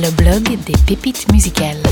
le blog des pépites musicales.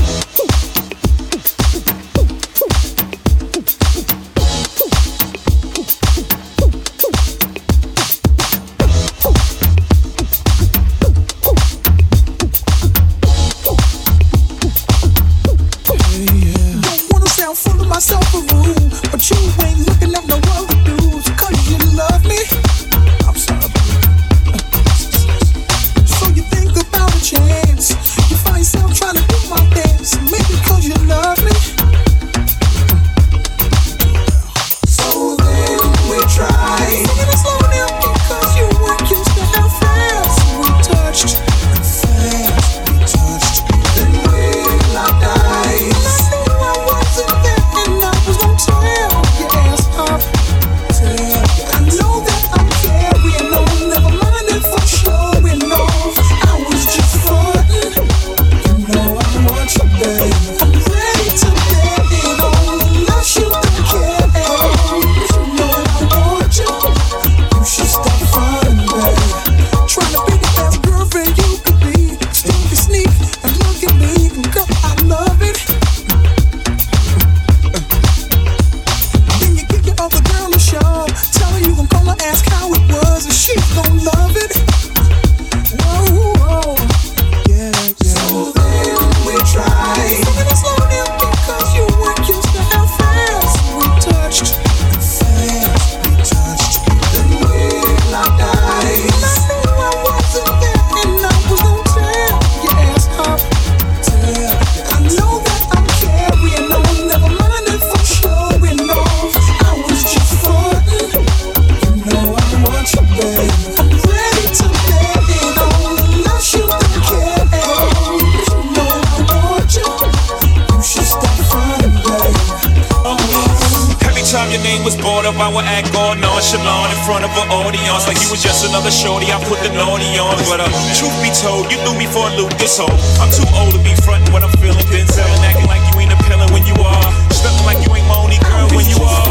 thing was bored of, I would act all nonchalant in front of an audience. Like you was just another shorty, I put the naughty on. But uh, truth be told, you knew me for a loop, this hoe. I'm too old to be frontin' what I'm feeling, then selling, acting like you ain't a pillar when you are. Stuck like you ain't my only girl when you are.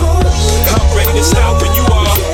I'm ready to stop when you are.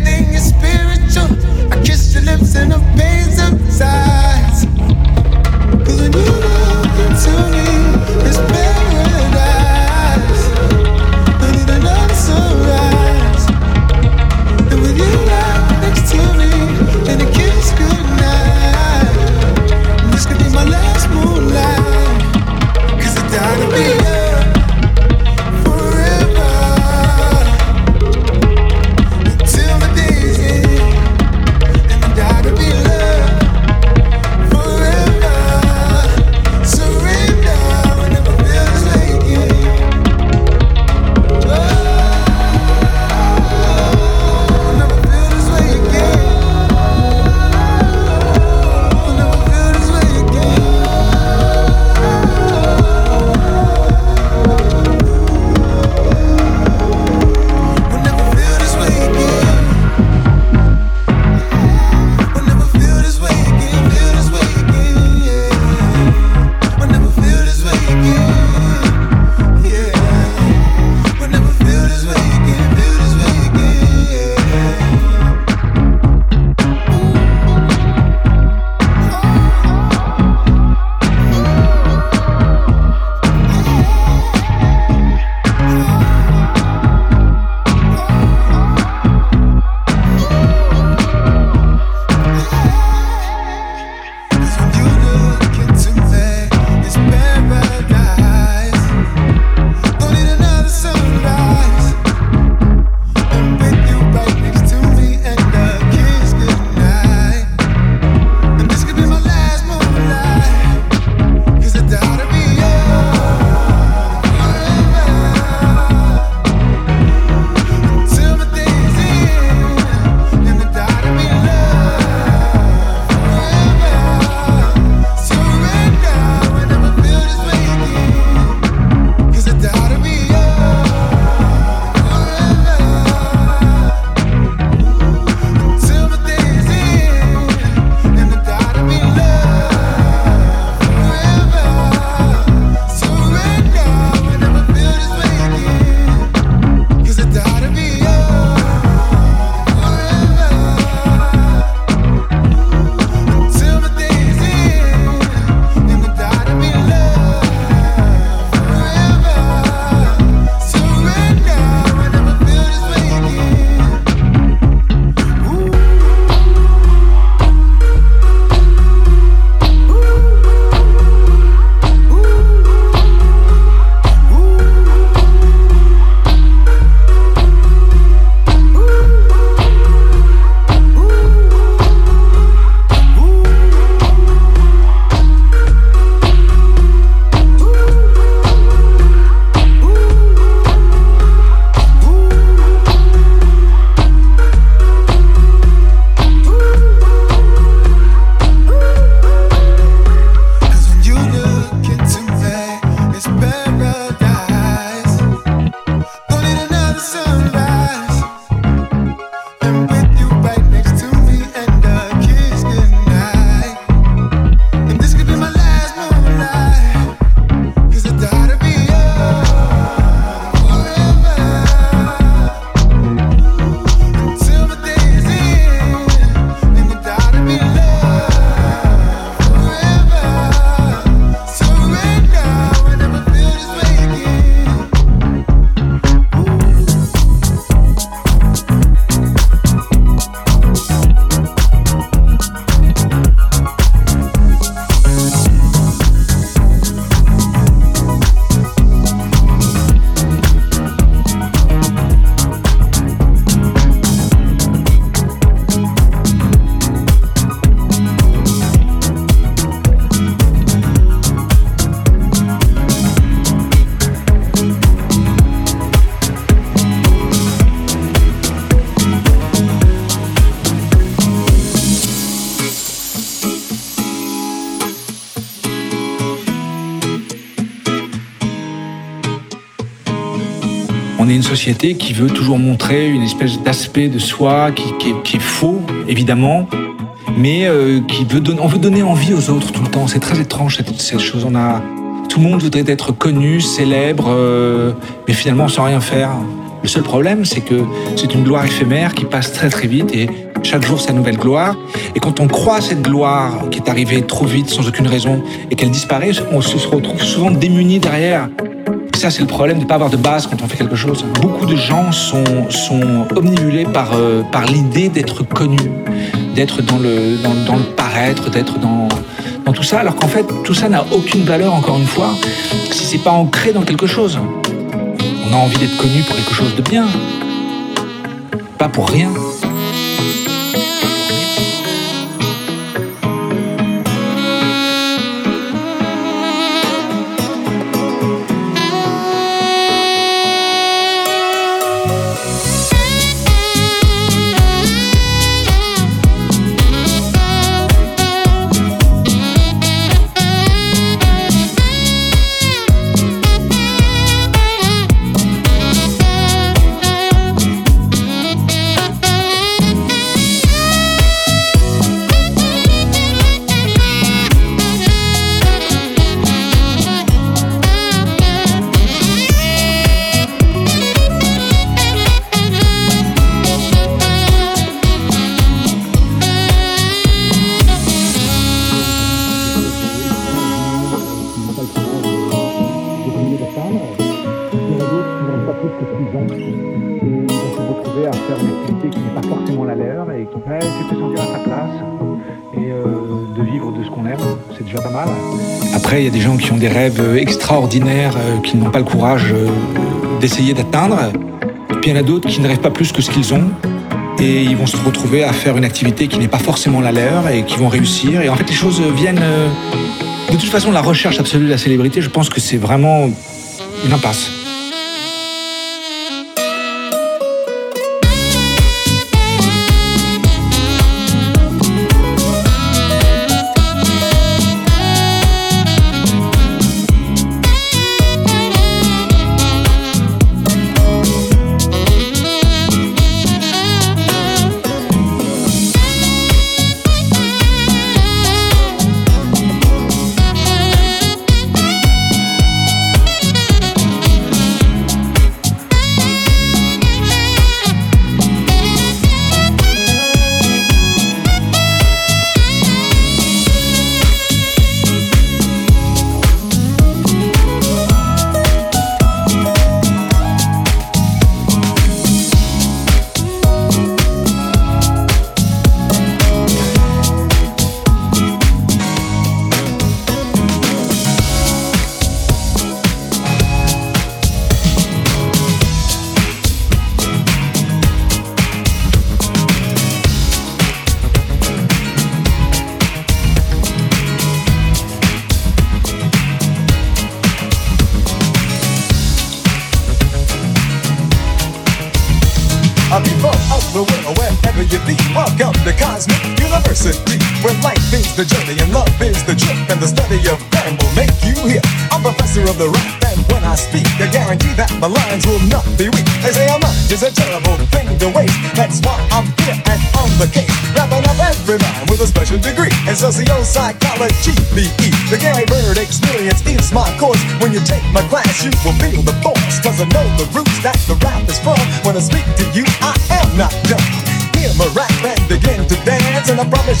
lips and the pains of. Cause when you look into me. Qui veut toujours montrer une espèce d'aspect de soi qui, est, faux, évidemment, mais euh, qui veut donner, on veut donner envie aux autres tout le temps. C'est très étrange cette, chose. On a, tout le monde voudrait être connu, célèbre, euh, mais finalement sans rien faire. Le seul problème, c'est que c'est une gloire éphémère qui passe très très vite et chaque jour sa nouvelle gloire. Et quand on croit cette gloire qui est arrivée trop vite, sans aucune raison, et qu'elle disparaît, on se retrouve souvent démuni derrière. Ça, c'est le problème de ne pas avoir de base quand on fait quelque chose. Beaucoup de gens sont, sont omnibulés par, euh, par l'idée d'être connu, d'être dans le, dans le paraître, d'être dans, dans tout ça, alors qu'en fait, tout ça n'a aucune valeur, encore une fois, si c'est pas ancré dans quelque chose. On a envie d'être connu pour quelque chose de bien, pas pour rien. Rêves extraordinaires, euh, qui n'ont pas le courage euh, d'essayer d'atteindre. Puis il y en a d'autres qui ne rêvent pas plus que ce qu'ils ont. Et ils vont se retrouver à faire une activité qui n'est pas forcément la leur et qui vont réussir. Et en fait, les choses viennent. Euh, de toute façon, la recherche absolue de la célébrité, je pense que c'est vraiment une impasse.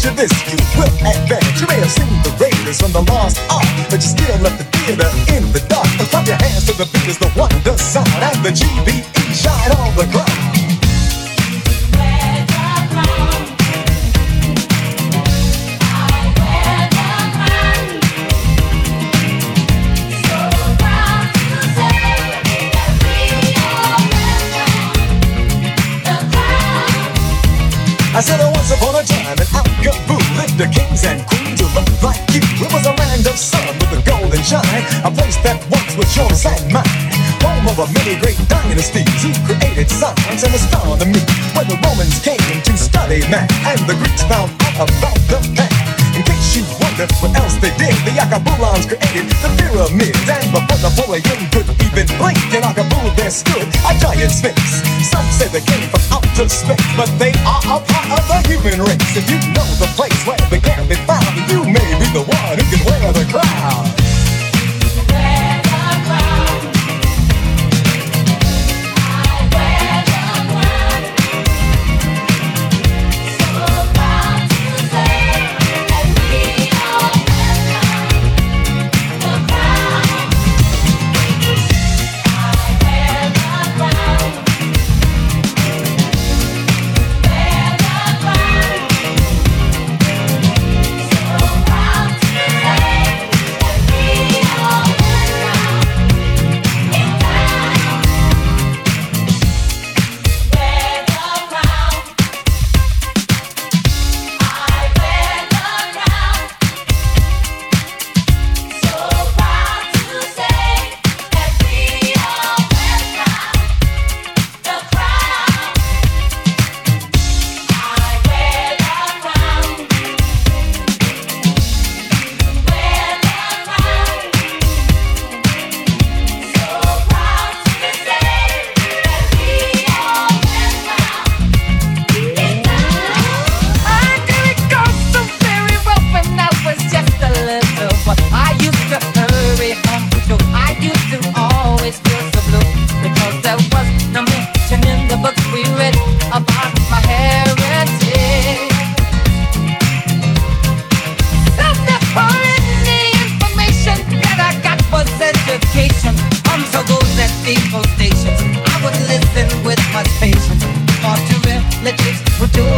You this, you will advance. You may have seen the Raiders from the Lost Ark, ah, but you still left the theater in the dark. And clap your hands to the beat as the wonder sound. And the GBE that once was your and mine. Home of a many great dynasties who created science and astronomy. Where the Romans came to study math and the Greeks found out about the past. In case you wonder what else they did, the like created the pyramids. And before Napoleon could even blink, in Akabul there stood a giant sphinx. Some say they came from outer space, but they are a part of the human race. If you know the place where they can be found, you may be the one who can wear the crown.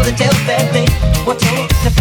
the tail that they were told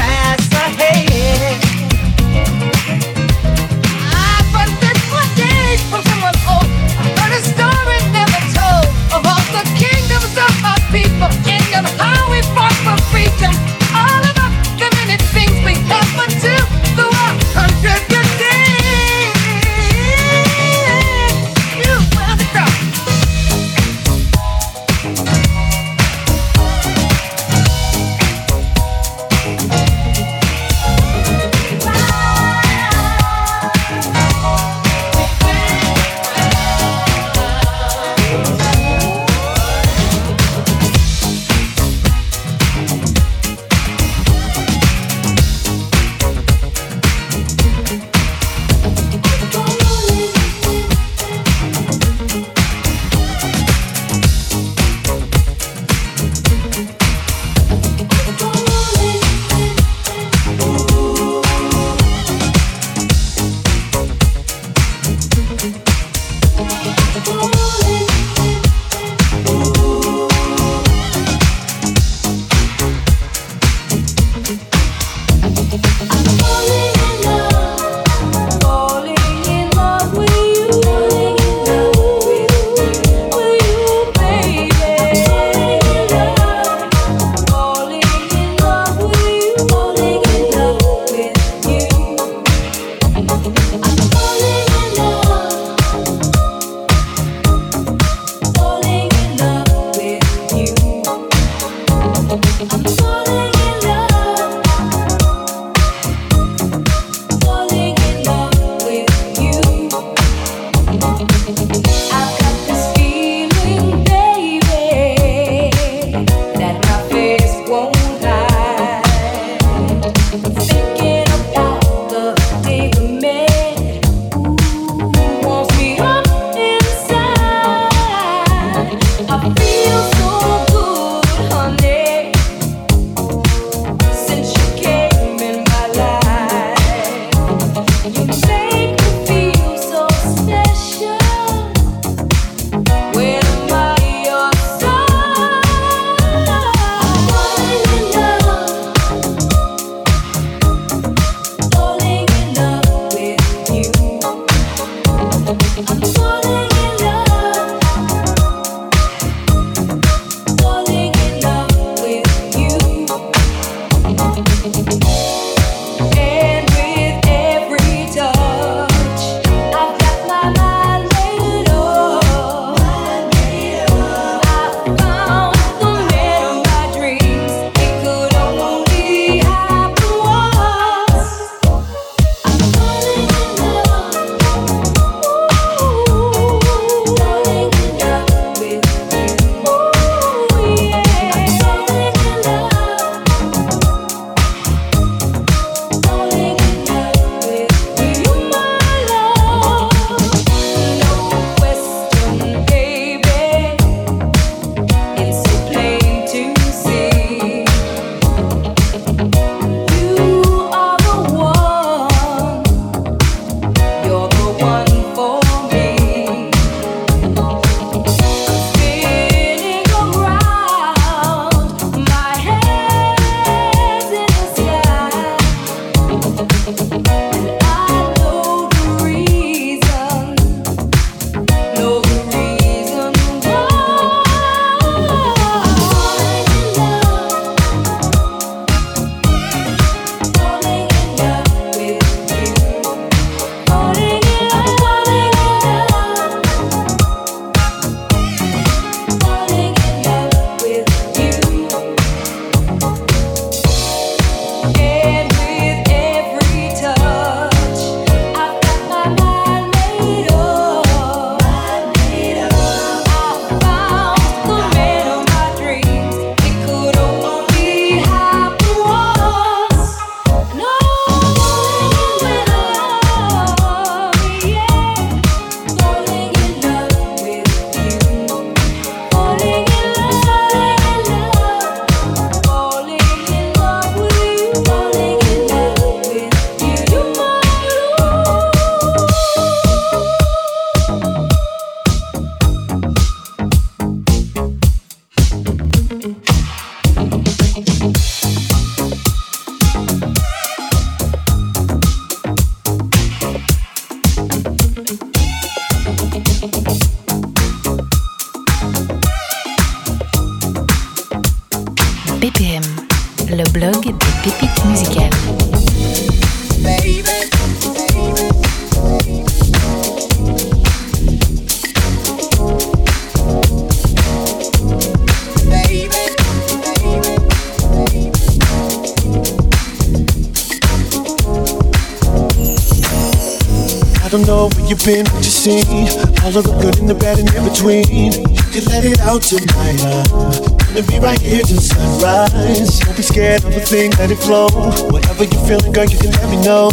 seen. All of the good and the bad and in between. You can let it out tonight. I'm gonna be right here till sunrise. Don't be scared of a thing, let it flow. Whatever you're feeling, girl, you can let me know.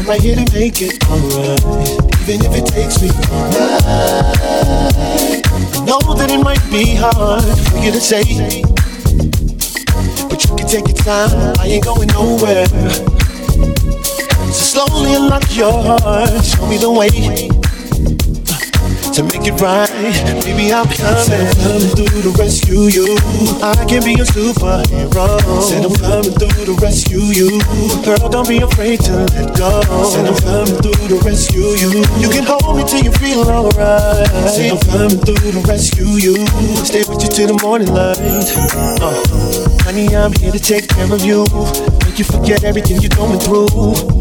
I'm right here to make it alright. Even if it takes me all night. I know that it might be hard for you to say. But you can take your time, I ain't going nowhere. So slowly unlock your heart, show me the way to make it right. Baby, I'm coming, I'm coming through to rescue you. I can be a superhero. Said I'm coming through to rescue you. Girl, don't be afraid to let go. Said I'm coming through to rescue you. You can hold me till you feel alright. Said I'm coming through to rescue you. Stay with you till the morning light. Uh, honey, I'm here to take care of you. Make you forget everything you're going through.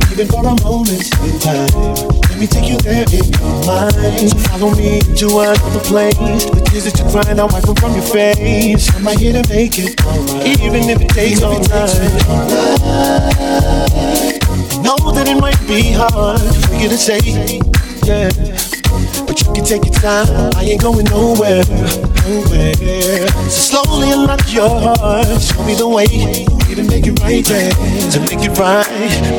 Even for a moment in time. Let me take you there in your mind. So follow me to another place. The tears that you're crying, I'll wipe them from your face. I'm right here to make it alright. Even if it takes all night. Know that it might be hard for you to say, yeah. But you can take your time, I ain't going nowhere, nowhere. So slowly unlock your heart, show me the way to make it right there, to make it right.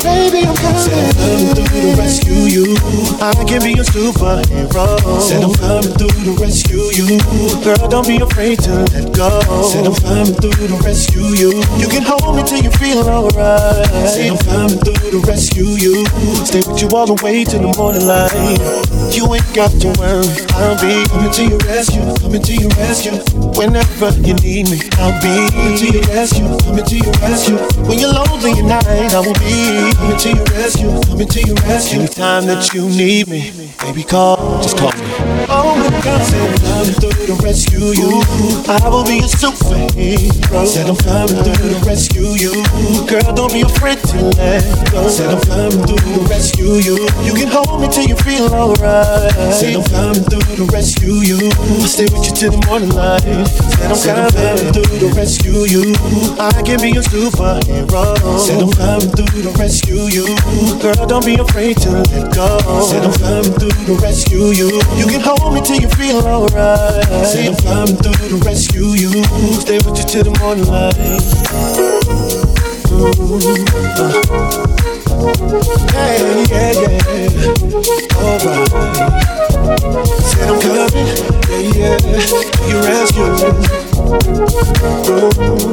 Baby, I'm coming through to rescue you. I can be a superhero. Said I'm coming through to rescue you. Girl, don't be afraid to let go. Said I'm coming through to rescue you. You can hold me till you feel alright. Said I'm coming through to rescue you. Stay with you all the way to the morning light. You ain't got to worry, I'll be coming to your rescue, coming to your rescue. Whenever you need me, I'll be coming to your rescue, coming to your rescue. When you're lonely at night, I will be coming to your rescue, coming to your rescue. Anytime that you need me, baby, call, just call me. God, said I'm through to rescue you. I will be a superhero. Said I'm coming through to rescue you. Girl, don't be afraid to let go. Said I'm coming through to rescue you. You can hold me till you feel alright. Said I'm coming through to rescue you. I'll stay with you till the morning light. Said I'm coming through to rescue you. I can be a superhero. Said I'm coming through to rescue you. Girl, don't be afraid to let go. Said I'm coming through to rescue you. You can hold Hold me till you feel alright. Say I'm climbing through to rescue you. Stay with you till the morning light. Mm-hmm. Hey, yeah, yeah. Alright. Said I'm coming. Yeah, yeah. You rescue me. Mm-hmm.